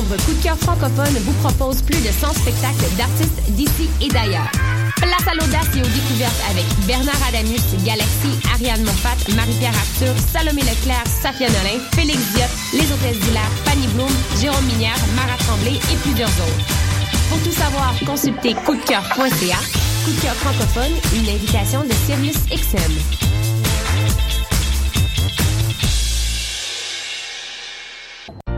Coup de cœur francophone vous propose plus de 100 spectacles d'artistes d'ici et d'ailleurs. Place à l'audace et aux découvertes avec Bernard Adamus, Galaxy, Ariane Moffat, Marie-Pierre Arthur, Salomé Leclerc, Safia Nolin, Félix Diot, Les Hôtesses d'Hilaire, Fanny Bloom, Jérôme Minière, Mara Tremblay et plusieurs autres. Pour tout savoir, consultez coupdecoeur.ca. Coup de cœur francophone, une invitation de Sirius XM.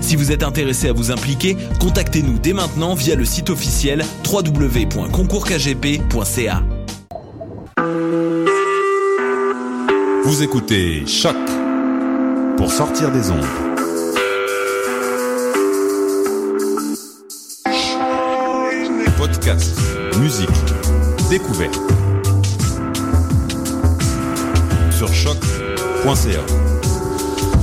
Si vous êtes intéressé à vous impliquer, contactez-nous dès maintenant via le site officiel www.concourskgp.ca. Vous écoutez Choc pour sortir des ondes. Podcast, musique, découverte. Sur choc.ca.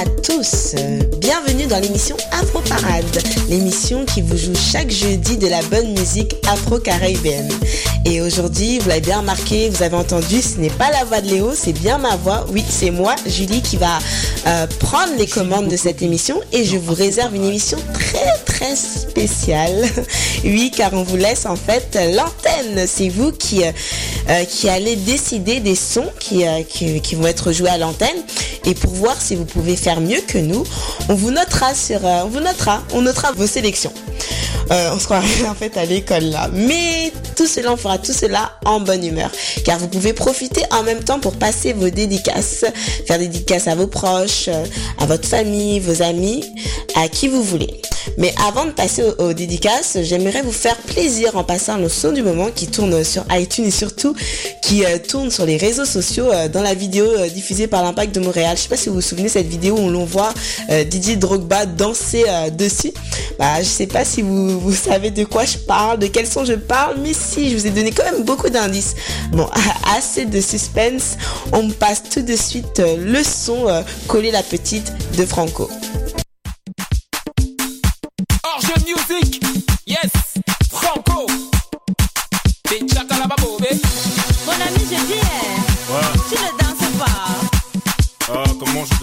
Bonjour à tous, bienvenue dans l'émission Afro Parade, l'émission qui vous joue chaque jeudi de la bonne musique afro-caribéenne. Et aujourd'hui, vous l'avez bien remarqué, vous avez entendu, ce n'est pas la voix de Léo, c'est bien ma voix. Oui, c'est moi, Julie, qui va euh, prendre les commandes de cette émission et je vous réserve une émission très très spéciale. Oui, car on vous laisse en fait l'antenne. C'est vous qui, euh, euh, qui allez décider des sons qui, qui, qui vont être joués à l'antenne. Et pour voir si vous pouvez faire mieux que nous, on vous notera sur, on vous notera, on notera vos sélections. on se croirait en fait à l'école là. Mais tout cela, on fera tout cela en bonne humeur. Car vous pouvez profiter en même temps pour passer vos dédicaces, faire des dédicaces à vos proches, à votre famille, vos amis, à qui vous voulez. Mais avant de passer aux, dédicaces, j'aimerais vous faire plaisir en passant le son du moment qui tourne sur iTunes et surtout qui euh, tourne sur les réseaux sociaux euh, dans la vidéo euh, diffusée par l'Impact de Montréal. Je sais pas si vous vous souvenez cette vidéo où l'on voit Didier Drogba danser dessus. Bah, je sais pas si vous, vous savez de quoi je parle, de quel son je parle, mais si, je vous ai donné quand même beaucoup d'indices. Bon, assez de suspense, on passe tout de suite le son Coller la petite de Franco.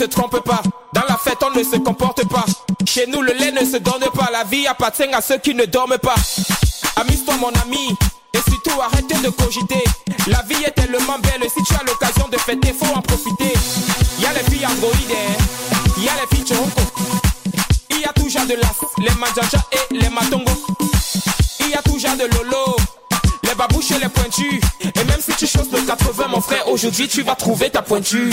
te trompe pas, dans la fête on ne se comporte pas. Chez nous le lait ne se donne pas, la vie appartient à ceux qui ne dorment pas. Amuse-toi mon ami, et surtout arrête de cogiter. La vie est tellement belle, si tu as l'occasion de fêter, faut en profiter. Y a les filles androïdes, hein. y les filles choco. Y a genre de las, les manjaja et les matongo. Les pointus. Et même si tu choses le 80, mon frère, aujourd'hui tu vas trouver ta pointue.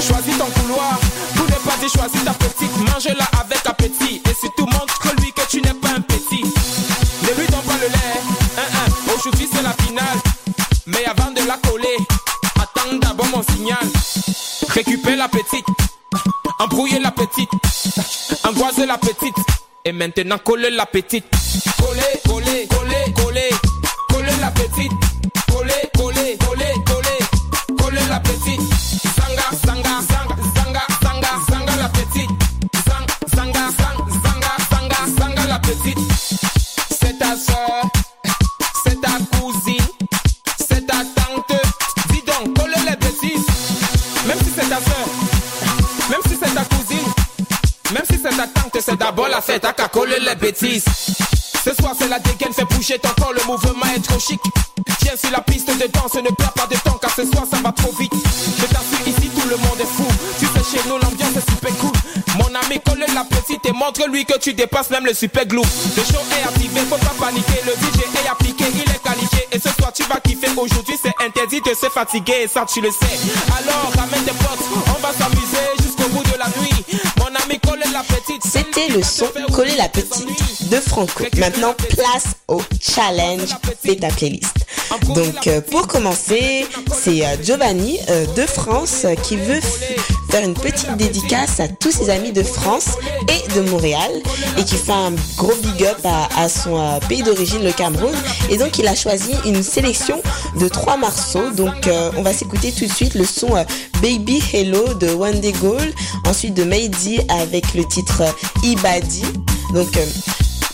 Choisis ton couloir, pour ne pas dire choisis ta petite. Mange-la avec appétit. Et surtout montre-lui que tu n'es pas un petit. Ne lui donne pas le lait. Aujourd'hui c'est la finale. Mais avant de la coller, attends d'abord mon signal. Récupère la petite. Embrouillez la petite. Angoisez la petite. Et maintenant coller la petite. Coller, coller, coller, coller. Coller. Coller, coller, coller, coller. La petite. Zanga, zanga, zanga, zanga, zanga, zanga la petite. Zang, zanga, zang, zanga, zanga, zanga la petite. C'est ta soeur. C'est ta cousine. C'est ta tante. Dis donc, coller les bêtises. Même si c'est ta soeur. Même si c'est ta cousine. Même si c'est ta tante, c'est d'abord la fête à coller les bêtises. C'est la dégaine, fais bouger ton corps, le mouvement est trop chic. Tiens sur la piste de danse, ne perds pas de temps car ce soir ça va trop vite. Je t'assure ici tout le monde est fou. Tu sais chez nous l'ambiance est super cool. Mon ami colle la petite et montre-lui que tu dépasses même le super glue. Le show est activé, faut pas paniquer, le DJ est appliqué, il est qualifié et ce soir tu vas kiffer. Aujourd'hui c'est interdit de se fatiguer ça tu le sais. Alors ramène tes potes, on va s'amuser jusqu'au bout de la nuit. Mon ami colle la petite. C'était le son Coller la petite de Franco. Maintenant, place au challenge Fais ta playlist. Donc, euh, pour commencer, c'est euh, Giovanni euh, de France qui veut faire une petite dédicace à tous ses amis de France et de Montréal et qui fait un gros big up à, son pays d'origine, le Cameroun. Et donc, il a choisi une sélection de trois morceaux. Donc, on va s'écouter tout de suite le son Baby Hello de One Day Goal, ensuite de Meidi avec le titre Ibadi. Donc, euh,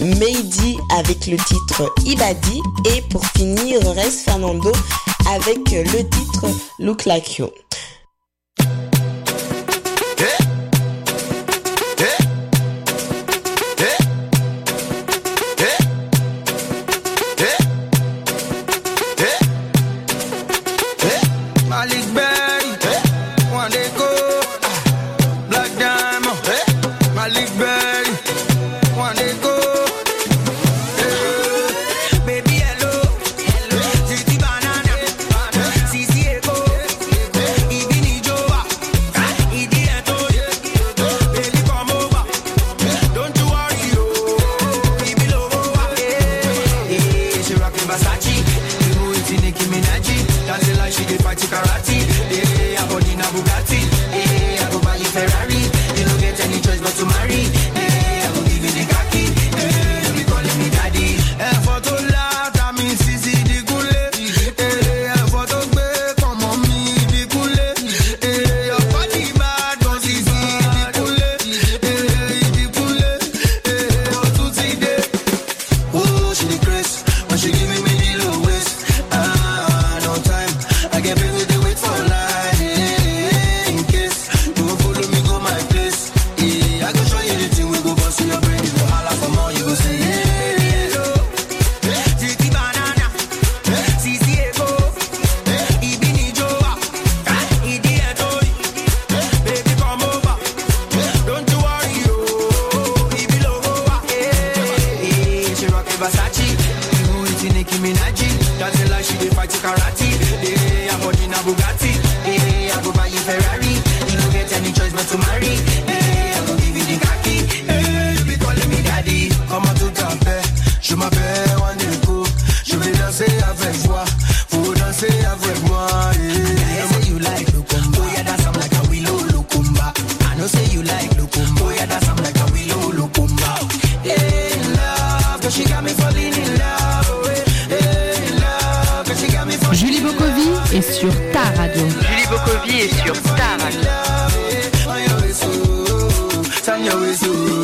Meidi avec le titre Ibadi et pour finir reste Fernando avec euh, le titre Look Like You. Baby,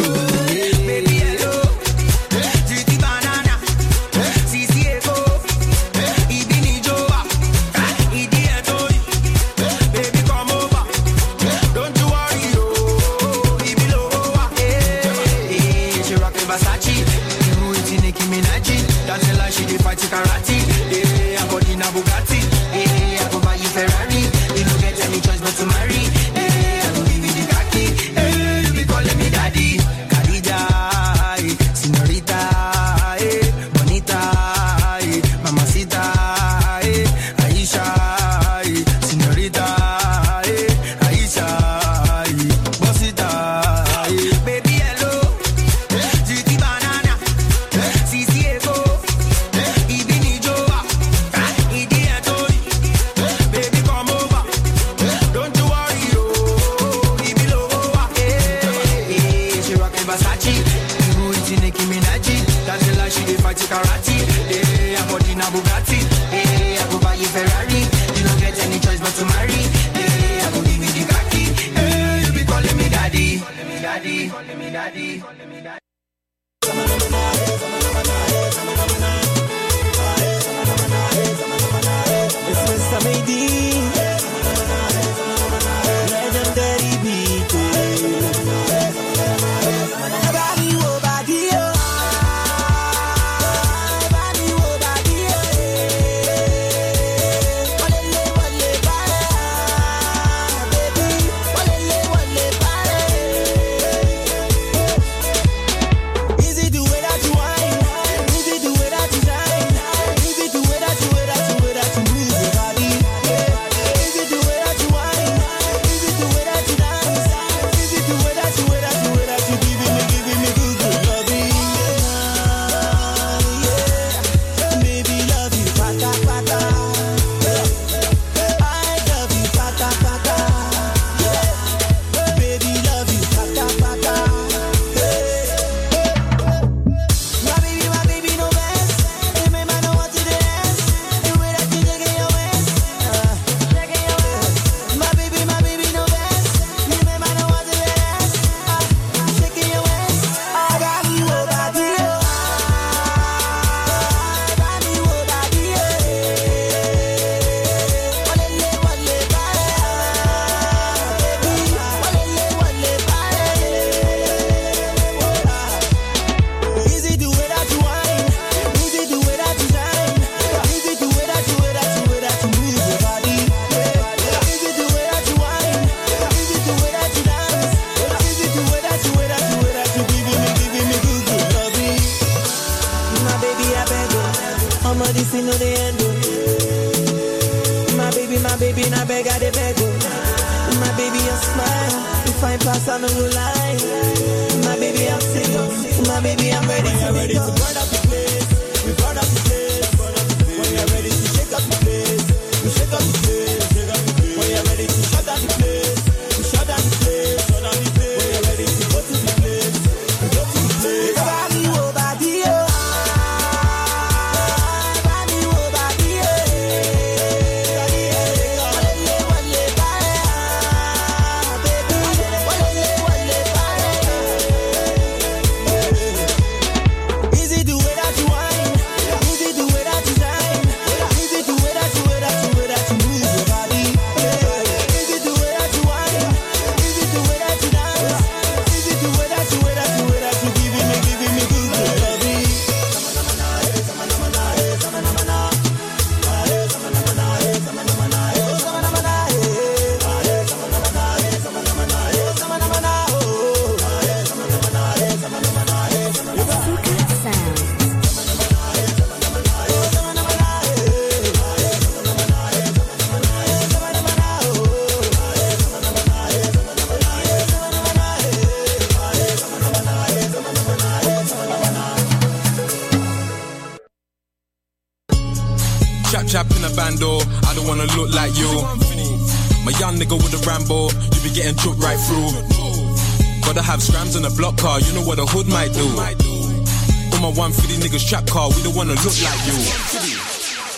trap car, we don't wanna look like you.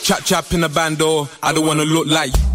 Chap chap in a bando, I don't wanna look like you.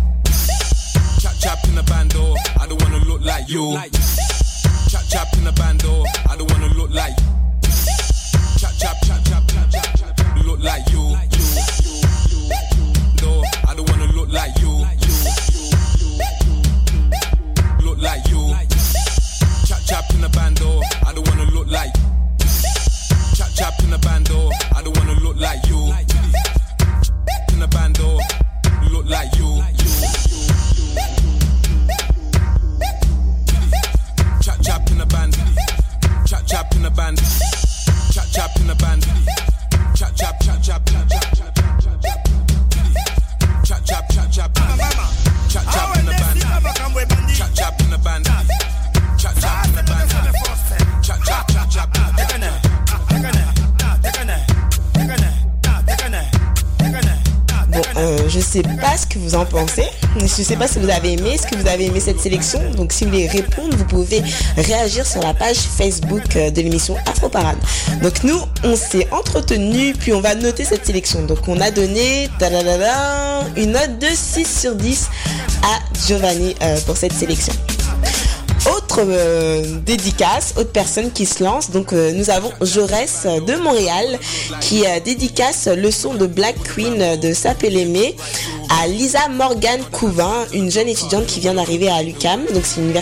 Sais pas ce que vous en pensez. Je sais pas si vous avez aimé, est-ce que vous avez aimé cette sélection. Donc si vous voulez répondre, vous pouvez réagir sur la page Facebook euh, de l'émission Afro Parade. Donc nous, on s'est entretenu, puis on va noter cette sélection. Donc on a donné une note de 6 sur 10 à Giovanni euh, pour cette sélection euh, dédicace, autre personne qui se lance. Donc euh, nous avons Jaurès de Montréal qui euh, dédicace le son de Black Queen de Sapelémé à Lisa Morgan Couvin, une jeune étudiante qui vient d'arriver à l'UCAM, donc c'est une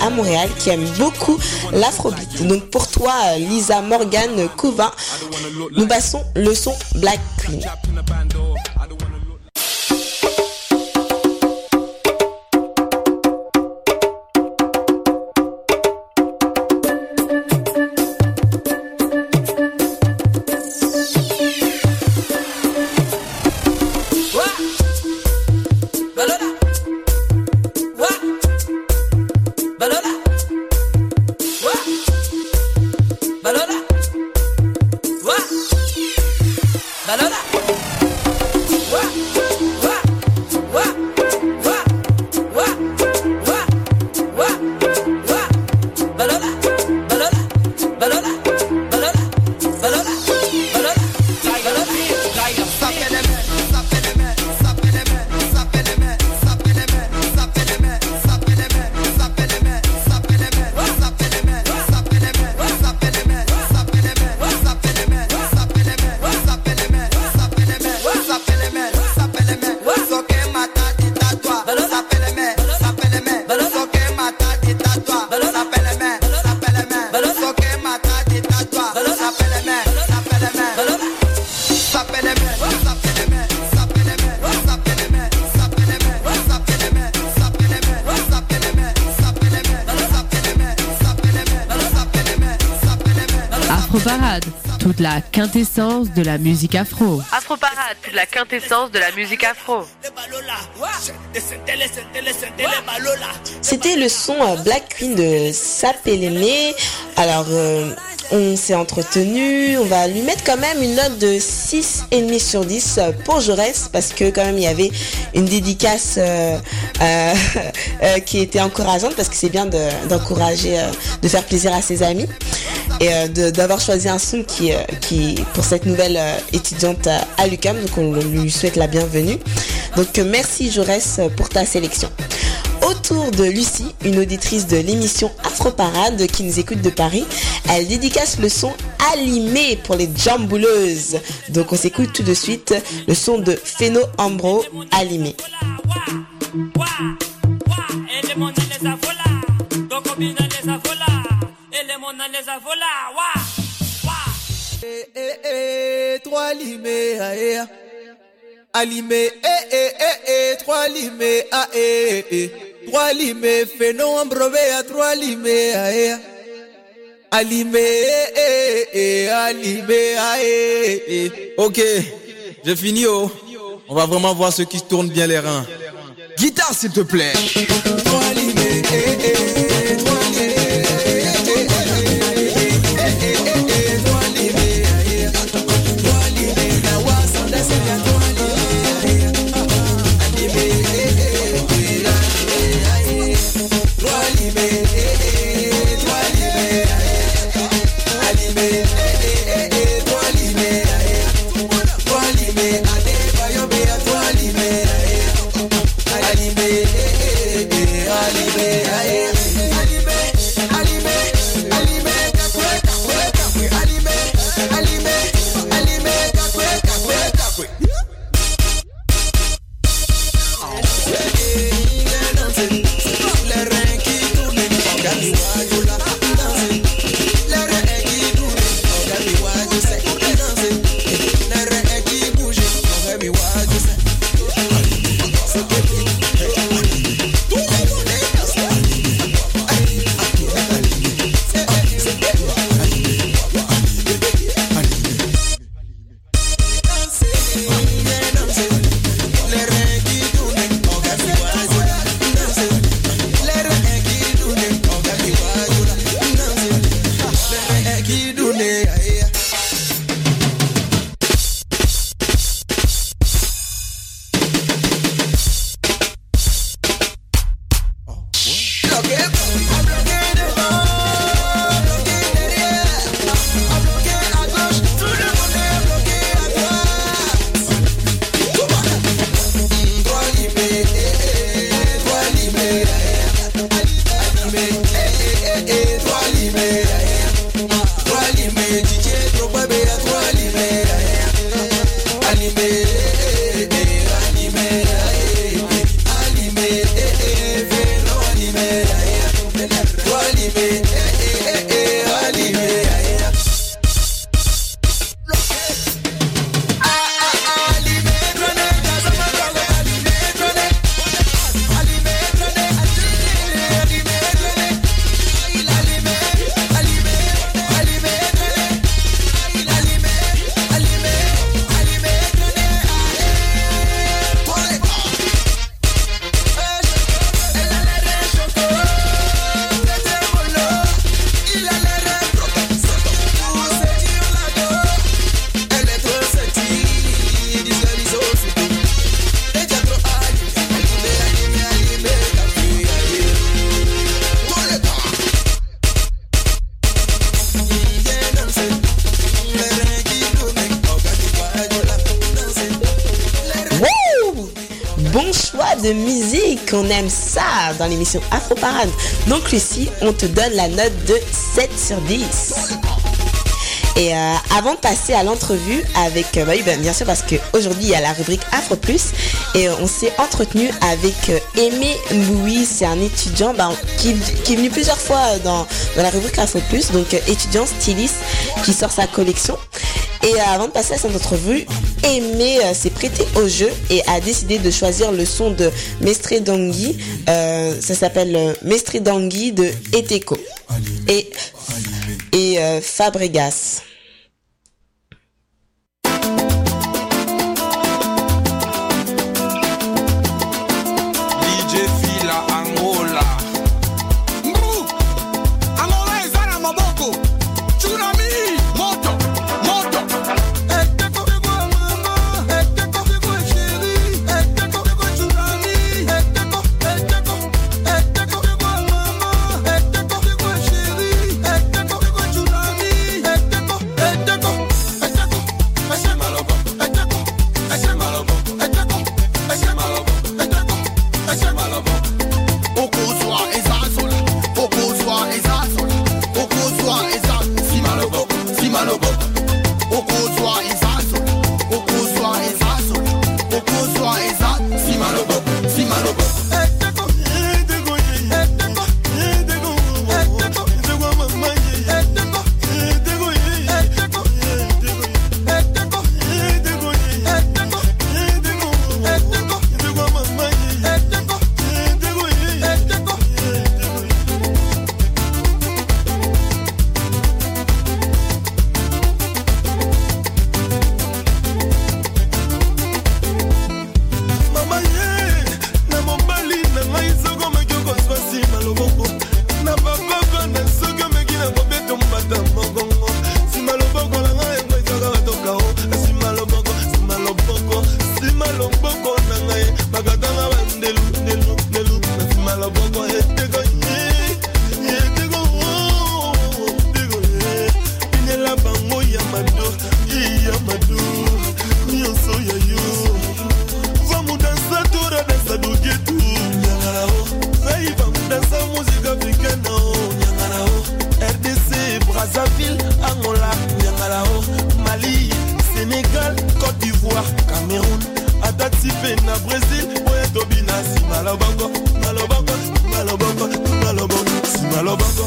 à Montréal qui aime beaucoup l'afrobeat. Donc pour toi Lisa Morgan Couvin, nous passons le son Black Queen. La quintessence de la musique afro. Afro Parade, la quintessence de la musique afro. C'était le son euh, Black Queen de Sapelémé. Alors, euh, on s'est entretenu. On va lui mettre quand même une note de 6,5 sur 10 pour Jaurès parce que quand même il y avait une dédicace euh, euh, euh, qui était encourageante parce que c'est bien de- d'encourager, euh, de faire plaisir à ses amis et euh, d'avoir choisi un son qui, euh, qui pour cette nouvelle euh, étudiante à l'UQAM. Donc on lui souhaite la bienvenue. Donc merci Jaurès pour ta sélection. Autour de Lucie, une auditrice de l'émission Afro Parade qui nous écoute de Paris, elle dédicace le son Alimé pour les jambouleuses. Donc on s'écoute tout de suite le son de Feno Ambro Alimé monaleza vola wa wa eh eh eh trois limé aé alimé eh eh eh trois limé aé eh trois limé fenon ambrovea trois limé aé alimé eh eh eh alimé aé OK j'ai fini oh on va vraiment voir ceux qui tournent bien les reins guitare s'il te plaît baby. Lucie, on te donne la note de 7 sur 10. Et euh, avant de passer à l'entrevue avec, euh, bah oui, ben, bien sûr parce qu'aujourd'hui il y a la rubrique Afro Plus et euh, on s'est entretenu avec euh, Aimé Louis, c'est un étudiant ben, qui, est venu plusieurs fois dans, dans la rubrique Afro Plus, donc étudiant styliste qui sort sa collection. Et avant de passer à cette entrevue, Aimé euh, s'est prêté au jeu et a décidé de choisir le son de Mestre Dangui. Euh, ça s'appelle euh, Mestre Dangui de Eteco et, et Fabregas. na brésil oyo tobi na nsima lobongo na lobongo na lobongo na lobongo nsima lobongo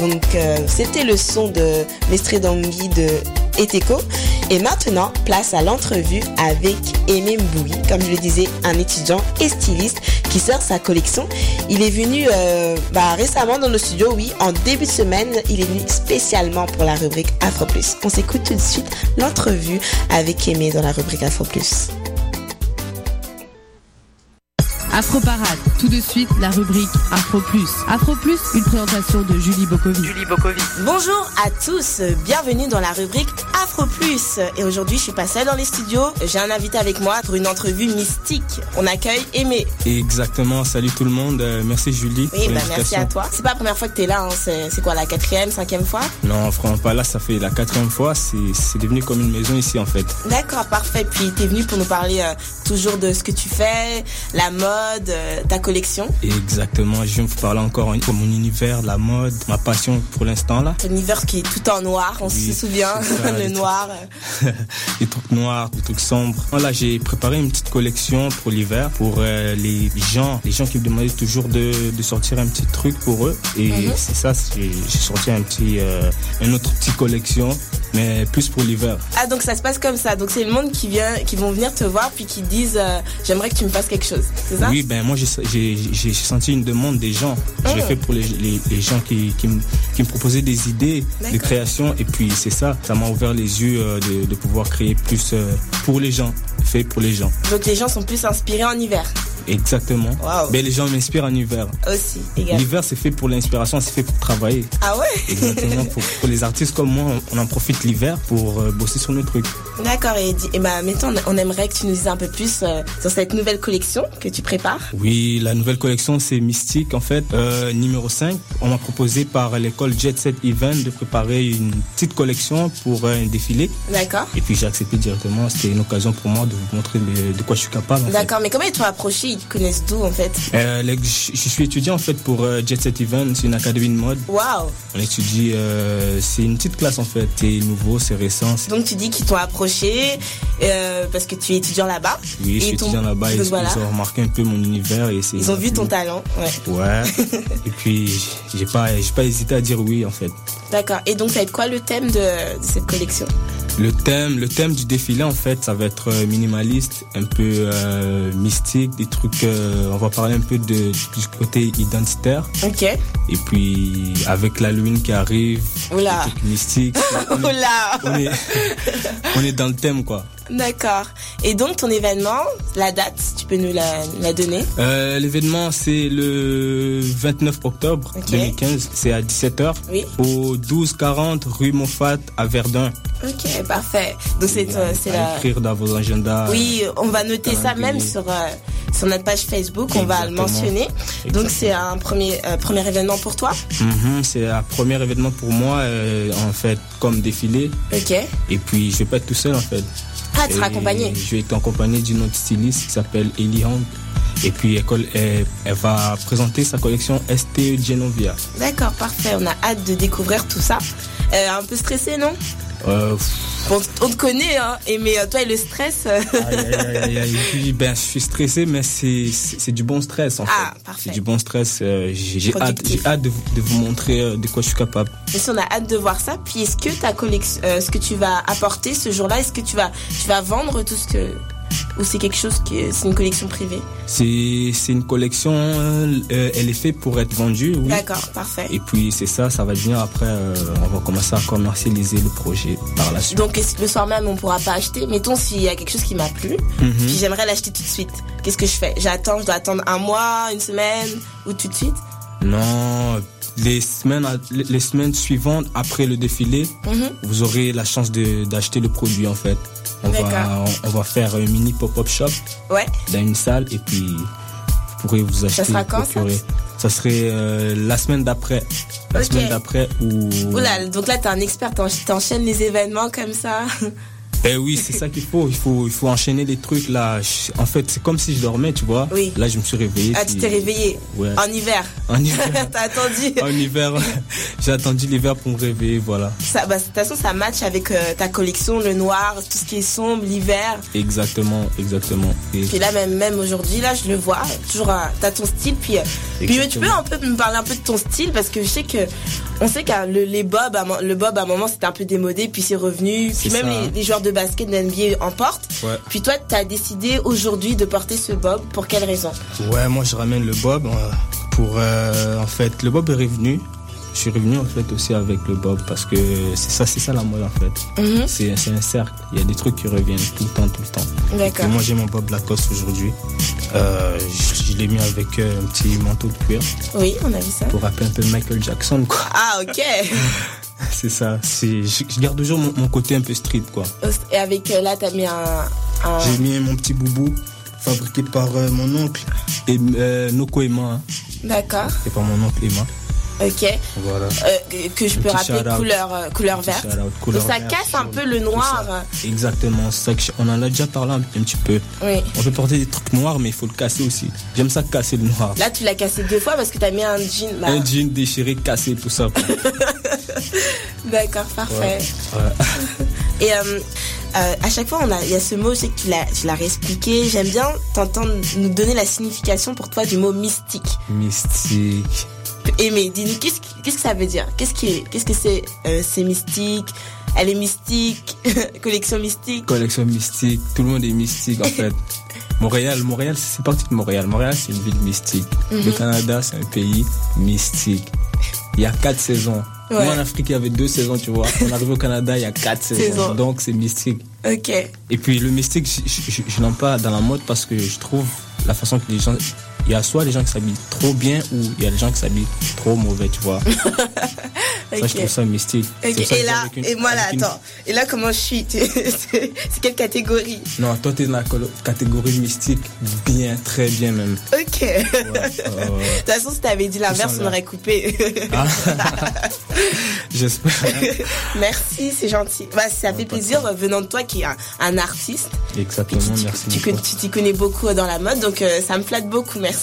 Donc euh, c'était le son de Mestre Dangui de Eteco. Et maintenant, place à l'entrevue avec Aimé Mboui, comme je le disais, un étudiant et styliste qui sort sa collection. Il est venu euh, bah, récemment dans nos studios, oui, en début de semaine, il est venu spécialement pour la rubrique Afro Plus. On s'écoute tout de suite l'entrevue avec Aimé dans la rubrique Afro Plus. Afro Parade, tout de suite la rubrique Afro Plus. Afro Plus, une présentation de Julie Bokovi. Julie Bokovi. Bonjour à tous, bienvenue dans la rubrique Afro Plus. Et aujourd'hui, je suis pas seule dans les studios, j'ai un invité avec moi pour une entrevue mystique. On accueille Aimé. Exactement, salut tout le monde, euh, merci Julie. Oui, pour bah merci à toi. C'est pas la première fois que t'es là, hein. c'est quoi la quatrième, cinquième fois? Non, franchement pas là, ça fait la quatrième fois, c'est devenu comme une maison ici en fait. D'accord, parfait. Puis t'es venu pour nous parler euh, toujours de ce que tu fais, la mode, euh, ta collection. Exactement, je viens vous parler encore mon univers, la mode, ma passion pour l'instant là. Ton univers qui est tout en noir, on Oui, se souvient, ça, le noir. des trucs noirs, des trucs sombres. Voilà, j'ai préparé une petite collection pour l'hiver pour euh, les gens, les gens qui me demandaient toujours de, de sortir un petit truc pour eux. Et Mhm. c'est ça, j'ai j'ai sorti un petit, euh, une autre petite collection, mais plus pour l'hiver. Ah donc ça se passe comme ça. Donc c'est le monde qui vient, qui vont venir te voir puis qui disent euh, j'aimerais que tu me fasses quelque chose. C'est ça? Oui, ben moi j'ai- j'ai j'ai senti une demande des gens. Je l'ai Ah. fait pour les, les, les gens qui, qui, me, qui me proposaient des idées de création et puis c'est ça, ça m'a ouvert les yeux euh, de, de pouvoir créer plus euh, pour les gens, fait pour les gens. Donc les gens sont plus inspirés en hiver Exactement. Waouh. Ben, les gens m'inspirent en hiver. aussi. également. L'hiver c'est fait pour l'inspiration, c'est fait pour travailler. Ah ouais? Exactement. pour, pour les artistes comme moi, on, en profite l'hiver pour euh, bosser sur nos trucs. D'accord. Et, et bah maintenant on- on aimerait que tu nous dises un peu plus euh, sur cette nouvelle collection que tu prépares. Oui, la nouvelle collection, c'est Mystique, en fait. Euh, numéro 5, on m'a proposé par l'école Jet Set Event de préparer une petite collection pour euh, un défilé. D'accord. Et puis j'ai accepté directement. C'était une occasion pour moi de vous montrer de, de quoi je suis capable. D'accord. Mais comment ils t'ont approché? Ils connaissent d'où en fait? Euh, les- je je suis étudiant en fait pour Jet Set Event, c'est une académie de mode. Waouh. On étudie, c'est une petite classe en fait. C'est nouveau, c'est récent. Donc tu dis qu'ils t'ont approché parce que tu es étudiant là-bas. Oui, je suis ils étudiant là-bas ils voilà. ont remarqué un peu mon univers et c'est. Ils ont vu ton talent. Ouais. Ouais. et puis j'ai pas, j'ai pas hésité à dire oui en fait. D'accord. Et donc ça va être quoi le thème de, de cette collection? Le thème, le thème du défilé en fait, ça va être euh, minimaliste, un peu euh, mystique, des trucs. euh, on va parler un peu de, du côté identitaire. Ok. Et puis avec lune qui arrive, Oula. mystiques. on, est, Oula. on est- on est dans le thème quoi. D'accord. Et donc ton événement, la date, tu peux nous la, la donner Euh, L'événement c'est le 29 octobre Ok. 2015, c'est à 17h Oui. au 1240 rue Moffat à Verdun. Ok, parfait. Donc c'est euh, la. écrire dans vos agendas. Oui, on va noter ça même sur euh, sur notre page Facebook. On va le Exactement. mentionner. Donc c'est un premier euh, premier événement pour toi. Mhm, c'est un premier événement pour moi, en fait, comme défilé. Ok. Et puis, je vais pas être tout seul, en fait. Accompagné. Je vais être accompagné d'une autre styliste qui s'appelle Ellie Hong. Et puis, elle, elle, elle va présenter sa collection STE Genovia. D'accord, parfait. On a hâte de découvrir tout ça. Euh, un peu stressé, non? Euh, Bon, on te connaît, hein. Et mais euh, toi et le stress. euh, aïe, aïe, aïe, ben, je suis stressé, mais c'est du bon stress, en Ah, fait. C'est du bon stress. euh, J'ai hâte, hâte de, vous- de vous montrer de quoi je suis capable. Mais si on a hâte de voir ça, puis est-ce que ta collection, euh, ce que tu vas apporter ce jour-là, est-ce que tu vas, tu vas vendre tout ce que, ou c'est quelque chose que c'est une collection privée C'est c'est une collection, euh, elle est faite pour être vendue, oui. D'accord, parfait. Et puis c'est ça, ça va venir après, euh, on va commencer à commercialiser le projet par la suite. Donc le soir même on pourra pas acheter? Mettons s'il y a quelque chose qui m'a plu, Mhm. puis j'aimerais l'acheter tout de suite. Qu'est-ce que je fais? J'attends, je dois attendre un mois, une semaine ou tout de suite? Non, les semaines, les semaines suivantes après le défilé, Mhm. vous aurez la chance d'acheter le produit en fait. On va, on, on va faire un mini pop-up shop Ouais. dans une salle et puis vous pourrez vous acheter. sera quand, ça procurer. ça serait euh, la semaine d'après. La semaine d'après ou. Oula, donc là t'es un expert, t'en- t'enchaînes les événements comme ça. Ben oui, c'est ça qu'il faut. Il faut, il faut enchaîner les trucs là. En fait, c'est comme si je dormais, tu vois. Oui. Là, je me suis réveillé. Ah, tu t'es réveillé Ouais. en hiver. En hiver. T'as attendu. En hiver, j'ai attendu l'hiver pour me réveiller, voilà. Ça, bah, de toute façon, ça match avec euh, ta collection, le noir, tout ce qui est sombre, l'hiver. Exactement, exactement. Et Puis là, même, même aujourd'hui, là, je le vois. Toujours, euh, t'as ton style. Puis, euh, Puis tu peux un peu me parler un peu de ton style parce que je sais que on sait que le, les bob, le bob à un moment c'était un peu démodé, puis c'est revenu, puis même les, les joueurs de basket de NBA en. Ouais. Puis toi, tu as décidé aujourd'hui de porter ce bob. Pour quelle raison? Ouais, moi je ramène le bob euh, pour euh, en fait le bob est revenu. Je suis revenu en fait aussi avec le bob parce que c'est ça, c'est ça la mode en fait. Mhm. C'est c'est un cercle. Il y a des trucs qui reviennent tout le temps, tout le temps. D'accord. Moi j'ai mon bob Lacoste aujourd'hui. Euh, je je l'ai mis avec euh, un petit manteau de cuir Oui, on a vu ça. pour rappeler un peu Michael Jackson quoi. Ah, ok. C'est ça. C'est je, je garde toujours mon, mon côté un peu street quoi. Et avec euh, là, t'as mis un. un- J'ai mis mon petit boubou fabriqué par euh, mon oncle et euh, Noko Emma. Hein. D'accord. C'est par mon oncle Emma. Ok. Voilà. Euh, que- je peux rappeler couleur, euh, couleur verte. couleur Donc ça verte, casse un peu le noir. ça. Exactement, ça que je- on en a déjà parlé un, un petit peu. Oui. On peut porter des trucs noirs, mais il faut le casser aussi. J'aime ça casser le noir. Là, tu l'as cassé deux fois parce que t'as mis un jean. bah, Un jean déchiré, cassé, tout ça. D'accord, parfait. Ouais. Et euh, euh, à chaque fois, on a, il y a ce mot, je sais que tu l'as, tu l'as réexpliqué. J'aime bien t'entendre nous donner la signification pour toi du mot mystique. Mystique. Aimer, dis-nous, qu'est-ce, que- qu'est-ce que ça veut dire? Qu'est-ce qui, est- qu'est-ce que c'est euh, C'est mystique? Elle est mystique Collection mystique? Collection mystique. Tout le monde est mystique, en fait. Montréal, Montréal, c'est parti de Montréal. Montréal, c'est une ville mystique. Le Mhm. Canada, c'est un pays mystique. Il y a quatre saisons. Ouais. Nous, en Afrique, il y avait deux saisons, tu vois. On arrive au Canada, il y a quatre saisons. Saisons. Donc, c'est mystique. Ok. Et puis le mystique, je, je, je, je n'aime pas dans la mode parce que je trouve la façon que les gens. Il y a soit les gens qui s'habillent trop bien ou il y a les gens qui s'habillent trop mauvais, tu vois. Ça, je trouve ça mystique. Ça Et là, une- et moi là, une- attends. Et là, comment je suis? C'est quelle catégorie? Non, toi, t'es dans la catégorie mystique, bien, très bien même. Ok. De toute façon, si t'avais dit l'inverse, on aurait coupé. Ah. J'espère. Merci, c'est gentil. Bah, ça fait plaisir venant de toi qui est un, un artiste. Exactement, merci Tu con- tu t'y connais beaucoup dans la mode, donc euh, ça me flatte beaucoup, merci.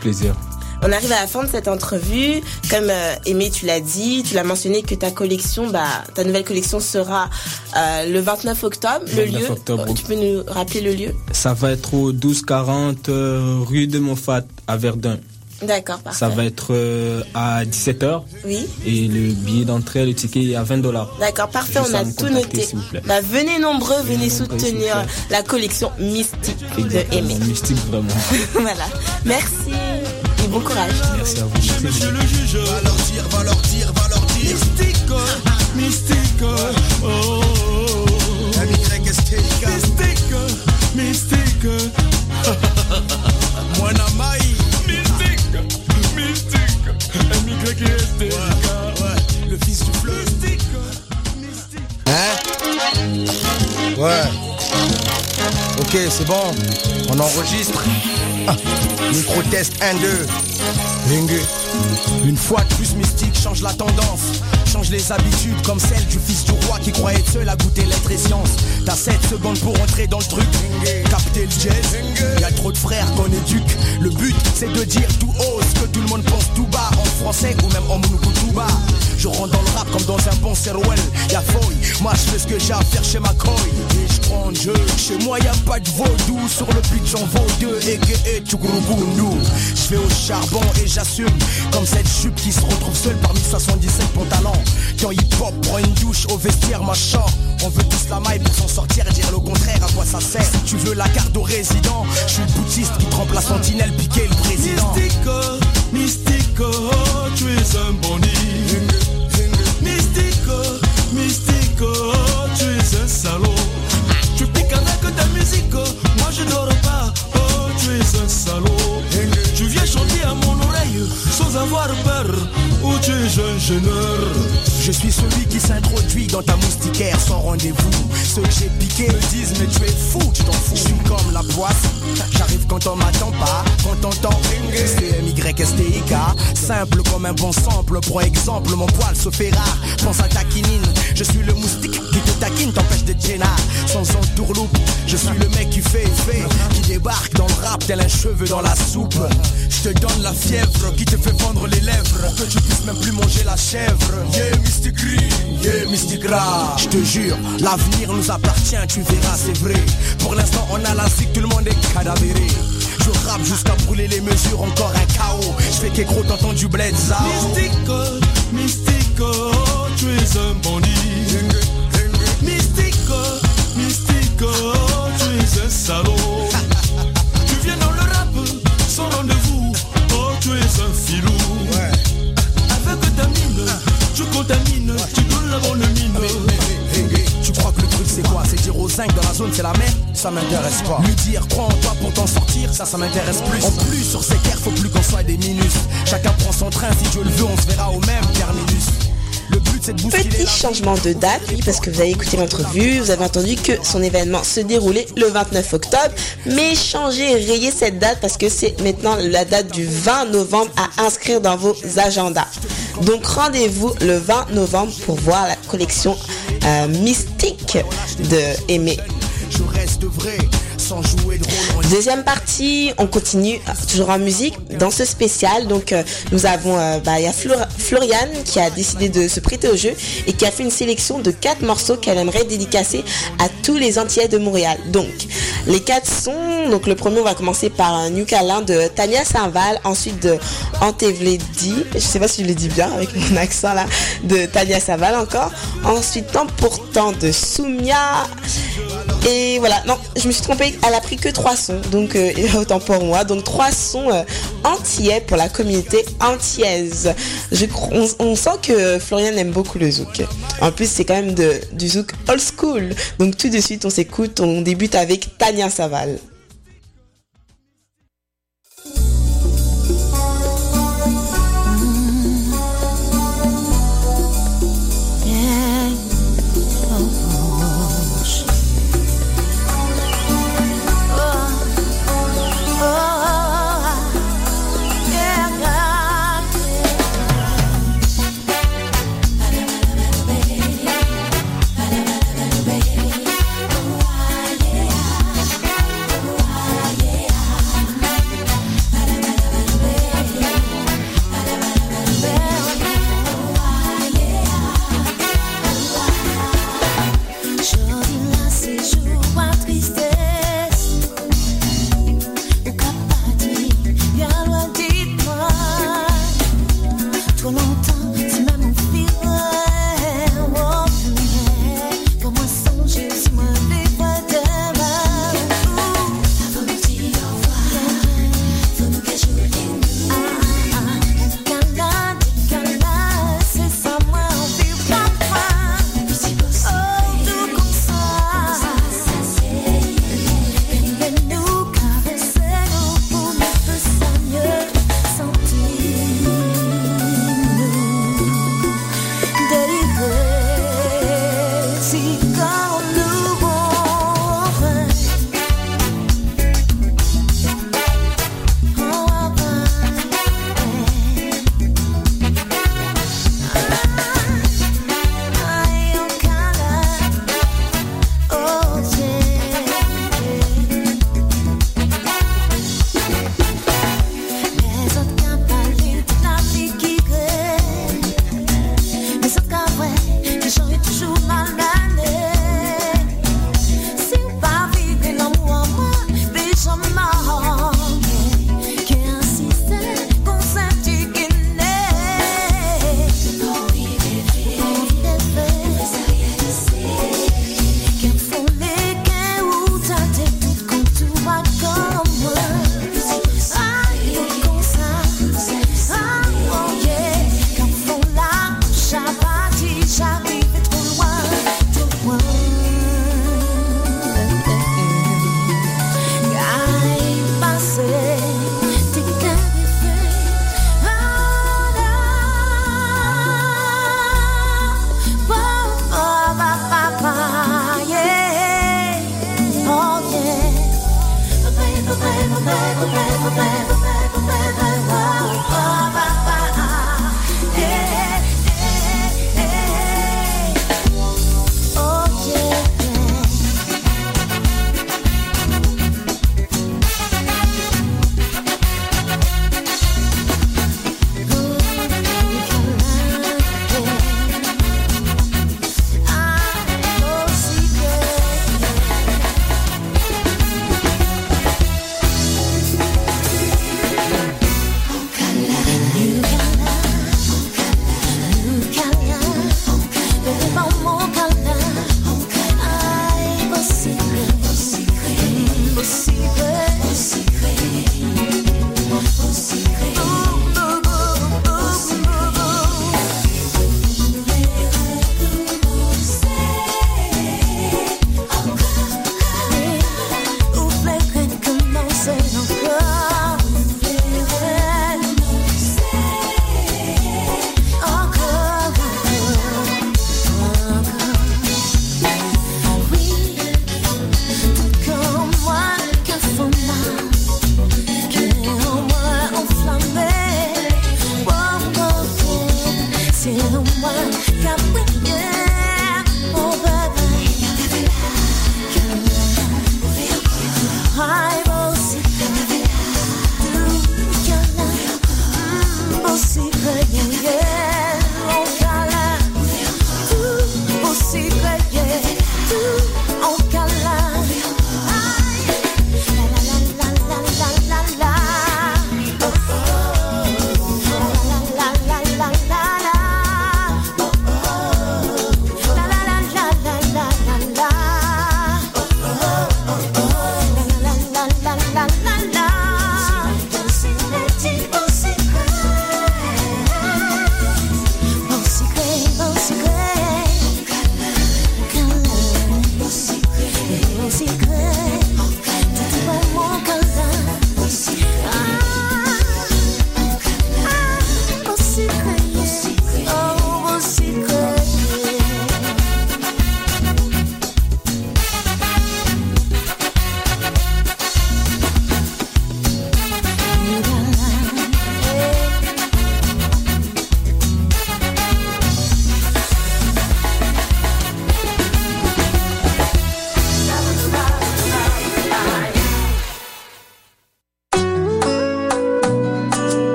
Plaisir. On arrive à la fin de cette entrevue. Comme euh, Aimé, tu l'as dit, tu l'as mentionné que ta collection, bah, ta nouvelle collection sera euh, le 29 octobre. le 29 lieu, octobre. tu peux nous rappeler le lieu? Ça va être au 1240 euh, rue de Montfat à Verdun. D'accord, parfait. Ça va être euh, à 17h. Oui. Et le billet d'entrée, le ticket est à 20 dollars. D'accord, parfait, Juste on a tout noté. s'il vous plaît. Bah, venez nombreux, venez vous soutenir la collection mystique de Exactement, Aimé. mystique vraiment. voilà. Merci et bon courage. Merci à vous. Monsieur le juge, va leur dire, va leur dire, va leur dire. Mystique, mystique, oh, oh, oh. Mystique, mystique. Moi, Le fils du fleuve. Mystique, Hein Ouais. Ok, c'est bon. On enregistre. Ah, Micro test 1, 2. Ringue. Une fois de plus mystique change la tendance Change les habitudes comme celle du fils du roi qui croyait seul à goûter lettres et sciences T'as 7 secondes pour entrer dans le truc. Capter le jazz. Y a trop de frères qu'on éduque. Le but c'est de dire tout haut ce que tout le monde pense tout bas En français ou même en monoku tout bas Je rentre dans le rap comme dans un bon serwell. Y'a fouille, moi je fais ce que j'ai à faire chez ma coy. Et je prends jeu. Chez moi y a pas de vaudou. Sur le beat j'en vaux deux. Et et tchougrougou Je vais au charbon et j'assume. Comme cette jupe qui se retrouve seule parmi 77 pantalons. Quand hip-hop prend une douche au vestiaire machin On veut tous la maille pour s'en sortir dire le contraire. À quoi ça sert? Si tu veux la carte au résident Je suis le boutiste qui trempe la sentinelle piquer le président. Mystico, mystico, tu es un bandit. Moi je. Oh, tu es un salaud. Viens chanter à mon oreille sans avoir peur. Tu es. Je suis celui qui s'introduit dans ta moustiquaire sans rendez-vous. Ceux que j'ai piqués me disent mais tu es fou, tu t'en fous. Je suis comme la poisse, j'arrive quand on m'attend pas, quand c'est M-Y-S-T-I-K. Simple comme un bon sample, pour exemple mon poil se fait rare. Pense à ta quinine, je suis le moustique qui te taquine, t'empêche de gênard. Sans entourloupe, je suis le mec qui fait effet, qui débarque dans le rap tel un cheveu dans la soupe. Je te donne la fièvre qui te fait vendre les lèvres, que tu puisses même plus manger la chèvre. Yeah, Mystic Green, yeah, Mystic Ra. Je te jure, l'avenir nous appartient, tu verras, c'est vrai. Pour l'instant, on a la zig, tout le monde est cadavéré. Je rappe jusqu'à brûler les mesures, encore un chaos. Je Kekro, t'entends du bled. Mystico, mystico, tu es un bandit. Mystico, mystico, tu es un salaud. tu viens dans le rap sans rendez-vous. Oh, tu es un filou. Avec ta mine, tu contamines, tu donnes la bonne mine. Tu crois que le truc c'est quoi? C'est dire aux zinc dans la zone c'est la merde Ça m'intéresse pas. Lui dire crois en toi pour t'en sortir, ça ça m'intéresse plus. En plus sur ces terres faut plus qu'on soit des minus. Chacun prend son train, si Dieu le veut on se verra au même terminus. Le but c'est de bousculer Petit changement de date, oui, parce que vous avez écouté l'entrevue, vous avez entendu que son événement se déroulait le 29 octobre, mais changez rayez cette date parce que c'est maintenant la date du 20 novembre à inscrire dans vos agendas. Donc rendez-vous le 20 novembre pour voir la collection euh, mystique de Aimé. Je reste vrai Deuxième partie, on continue toujours en musique dans ce spécial. Donc euh, nous avons, euh, bah, y a Flor- Floriane qui a décidé de se prêter au jeu et qui a fait une sélection de quatre morceaux qu'elle aimerait dédicacer à tous les Antillais de Montréal. Donc les quatre sons, donc le premier on va commencer par un New Calin de Tania Saint-Val, ensuite de Antevledi, je sais pas si je le dis bien avec mon accent là, de Tania Saint-Val encore, ensuite Temps pourtant de Soumia et voilà, non, je me suis trompée, elle a pris que trois sons, donc euh, autant pour moi. Donc trois sons euh, antillais pour la communauté antillaise. Je, on, sent que Florian aime beaucoup le zouk. En plus, c'est quand même du zouk old school. Donc tout de suite, on s'écoute, on débute avec Tania Saval.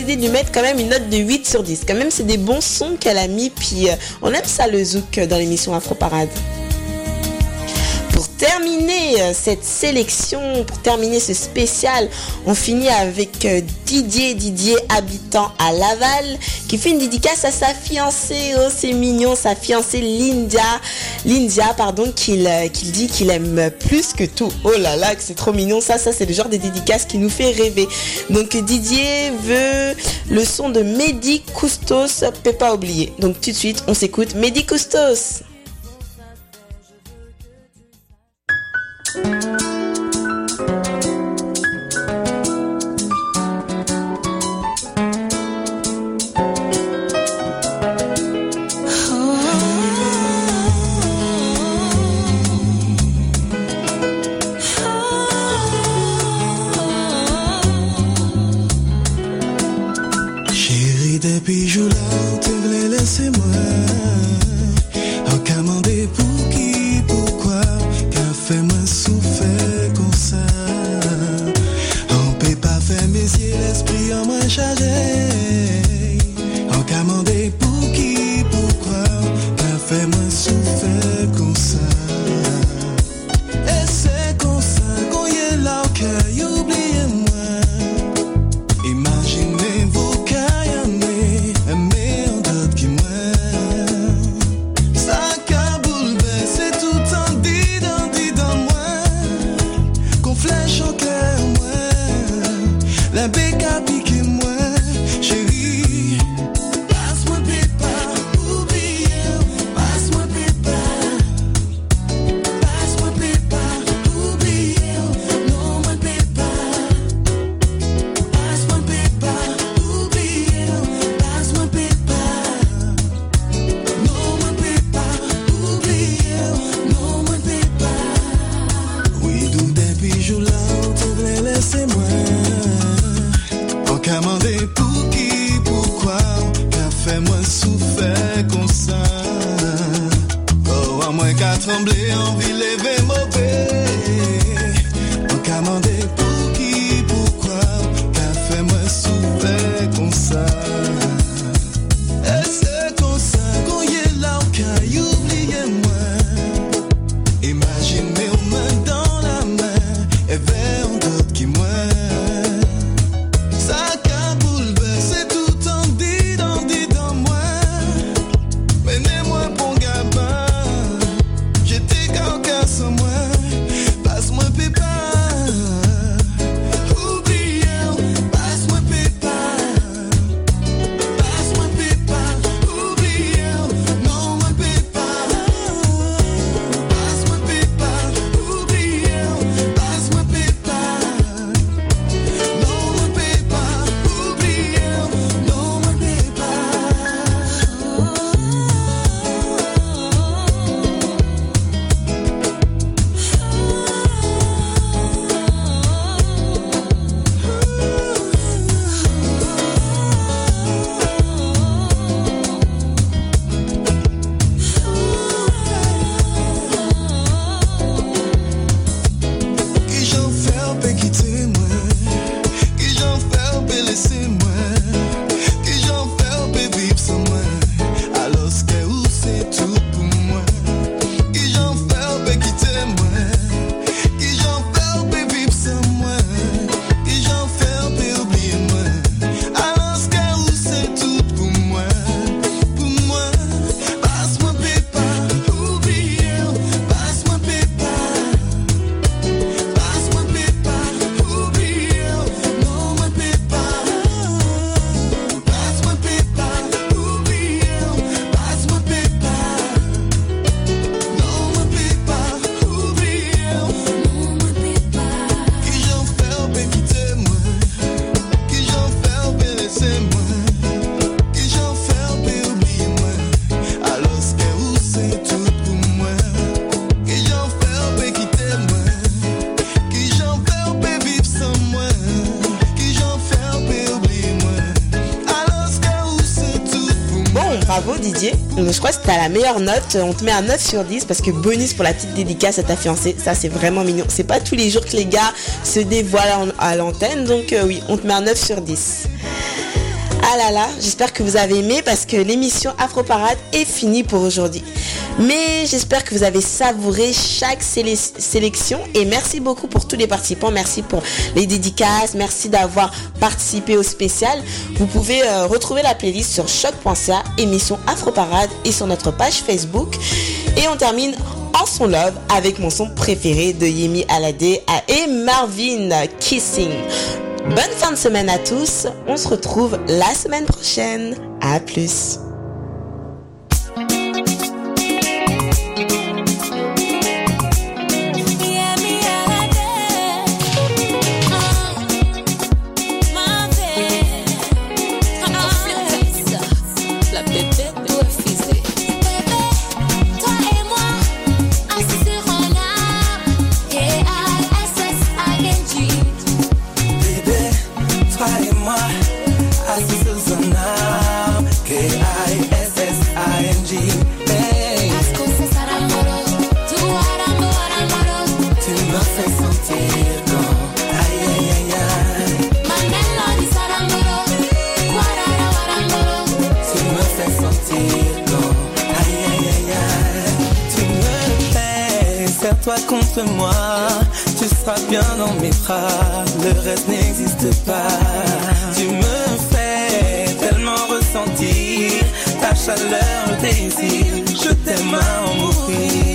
décidé de lui mettre quand même une note de 8 sur 10. Quand même, c'est des bons sons qu'elle a mis. Puis euh, on aime ça le zouk euh, dans l'émission Afro Parade pour terminer euh, cette sélection, pour terminer ce spécial, on finit avec Didier, Didier habitant à Laval, qui fait une dédicace à sa fiancée. Oh, c'est mignon, sa fiancée Lindia. Lindia, pardon, euh, qu'il dit qu'il aime plus que tout. Oh là là, que c'est trop mignon. Ça, ça, c'est le genre de dédicace qui nous fait rêver. Donc, Didier veut le son de Mehdi Coustos, peut pas oublier. Donc, tout de suite, on s'écoute Medicustos. fait moins souffert comme ça. Oh, à moins qu'à trembler en ville. la meilleure note, on te met un 9 sur 10 parce que bonus pour la petite dédicace à ta fiancée, ça c'est vraiment mignon. C'est pas tous les jours que les gars se dévoilent à l'antenne, donc euh, oui, on te met un 9 sur 10. Ah là là, j'espère que vous avez aimé parce que l'émission Afro Parade est finie pour aujourd'hui. Mais j'espère que vous avez savouré chaque sélection et merci beaucoup pour tous les participants. Merci pour les dédicaces. Merci d'avoir participé au spécial. Vous pouvez euh, retrouver la playlist sur choc.ca, émission Afro Parade et sur notre page Facebook. Et on termine en son love avec mon son préféré de Yemi Alade et Marvin Kissing. Bonne fin de semaine à tous. On se retrouve la semaine prochaine. À plus. toi contre moi. Tu seras bien dans mes bras, le reste n'existe pas. Tu me fais tellement ressentir ta chaleur, le désir. Je t'aime à en mourir.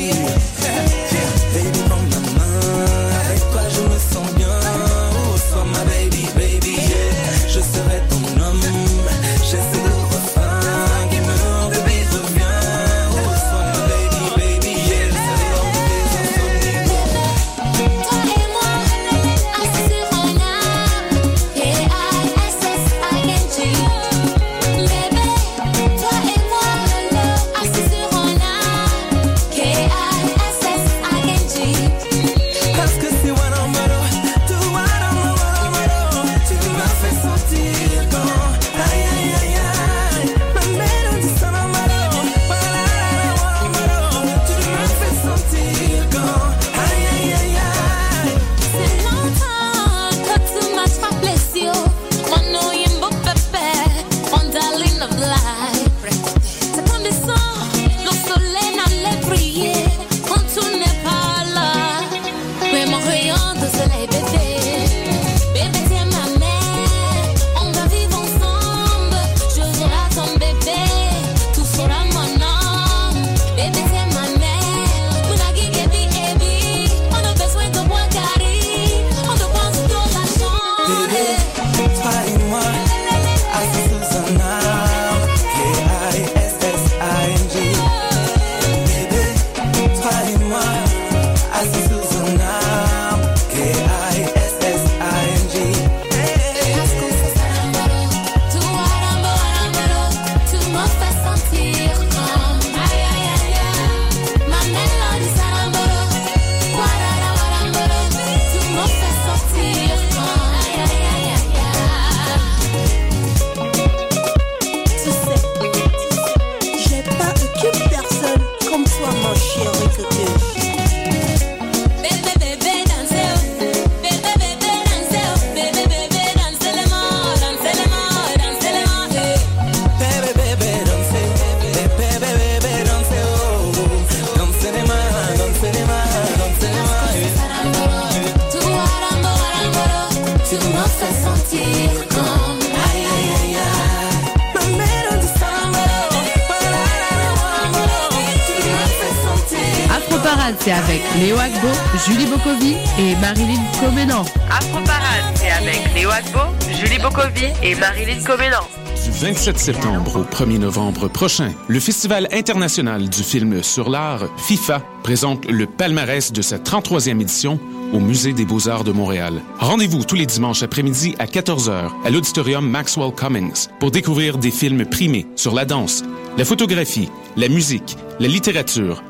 27 septembre au 1er novembre prochain, le Festival international du film sur l'art, FIFA, présente le palmarès de sa 33e édition au Musée des beaux-arts de Montréal. Rendez-vous tous les dimanches après-midi à 14h à l'auditorium Maxwell Cummings pour découvrir des films primés sur la danse, la photographie, la musique, la littérature,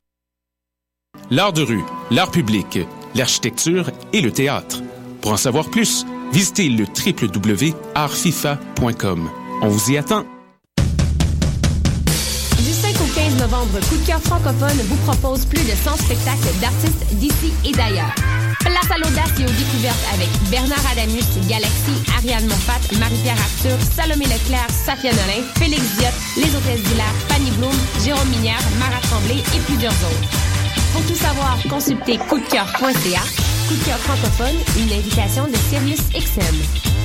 l'art de rue, l'art public, l'architecture et le théâtre. Pour en savoir plus, visitez le www.artfifa.com. On vous y attend. Du 5 au 15 novembre, Coup de cœur francophone vous propose plus de 100 spectacles d'artistes d'ici et d'ailleurs. Place à l'audace et aux découvertes avec Bernard Adamus, Galaxy, Ariane Moffat, Marie-Pierre Arthur, Salomé Leclerc, Safia Nolin, Félix Diot, Les Hôtesses d'Hilaire, Fanny Bloom, Jérôme Minière, Marat Tremblay et plusieurs autres. Pour tout savoir, consultez coupdecoeur.ca. Coup de cœur francophone, une invitation de Sirius XM.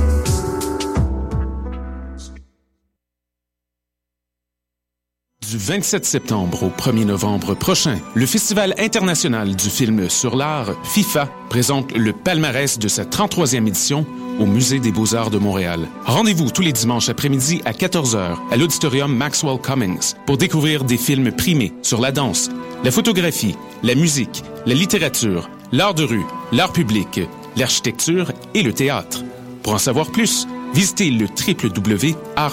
27 septembre au 1er novembre prochain, le Festival international du film sur l'art, FIFA, présente le palmarès de sa 33e édition au Musée des beaux-arts de Montréal. Rendez-vous tous les dimanches après-midi à 14h à l'auditorium Maxwell Cummings pour découvrir des films primés sur la danse, la photographie, la musique, la littérature, l'art de rue, l'art public, l'architecture et le théâtre. Pour en savoir plus, visitez le www.art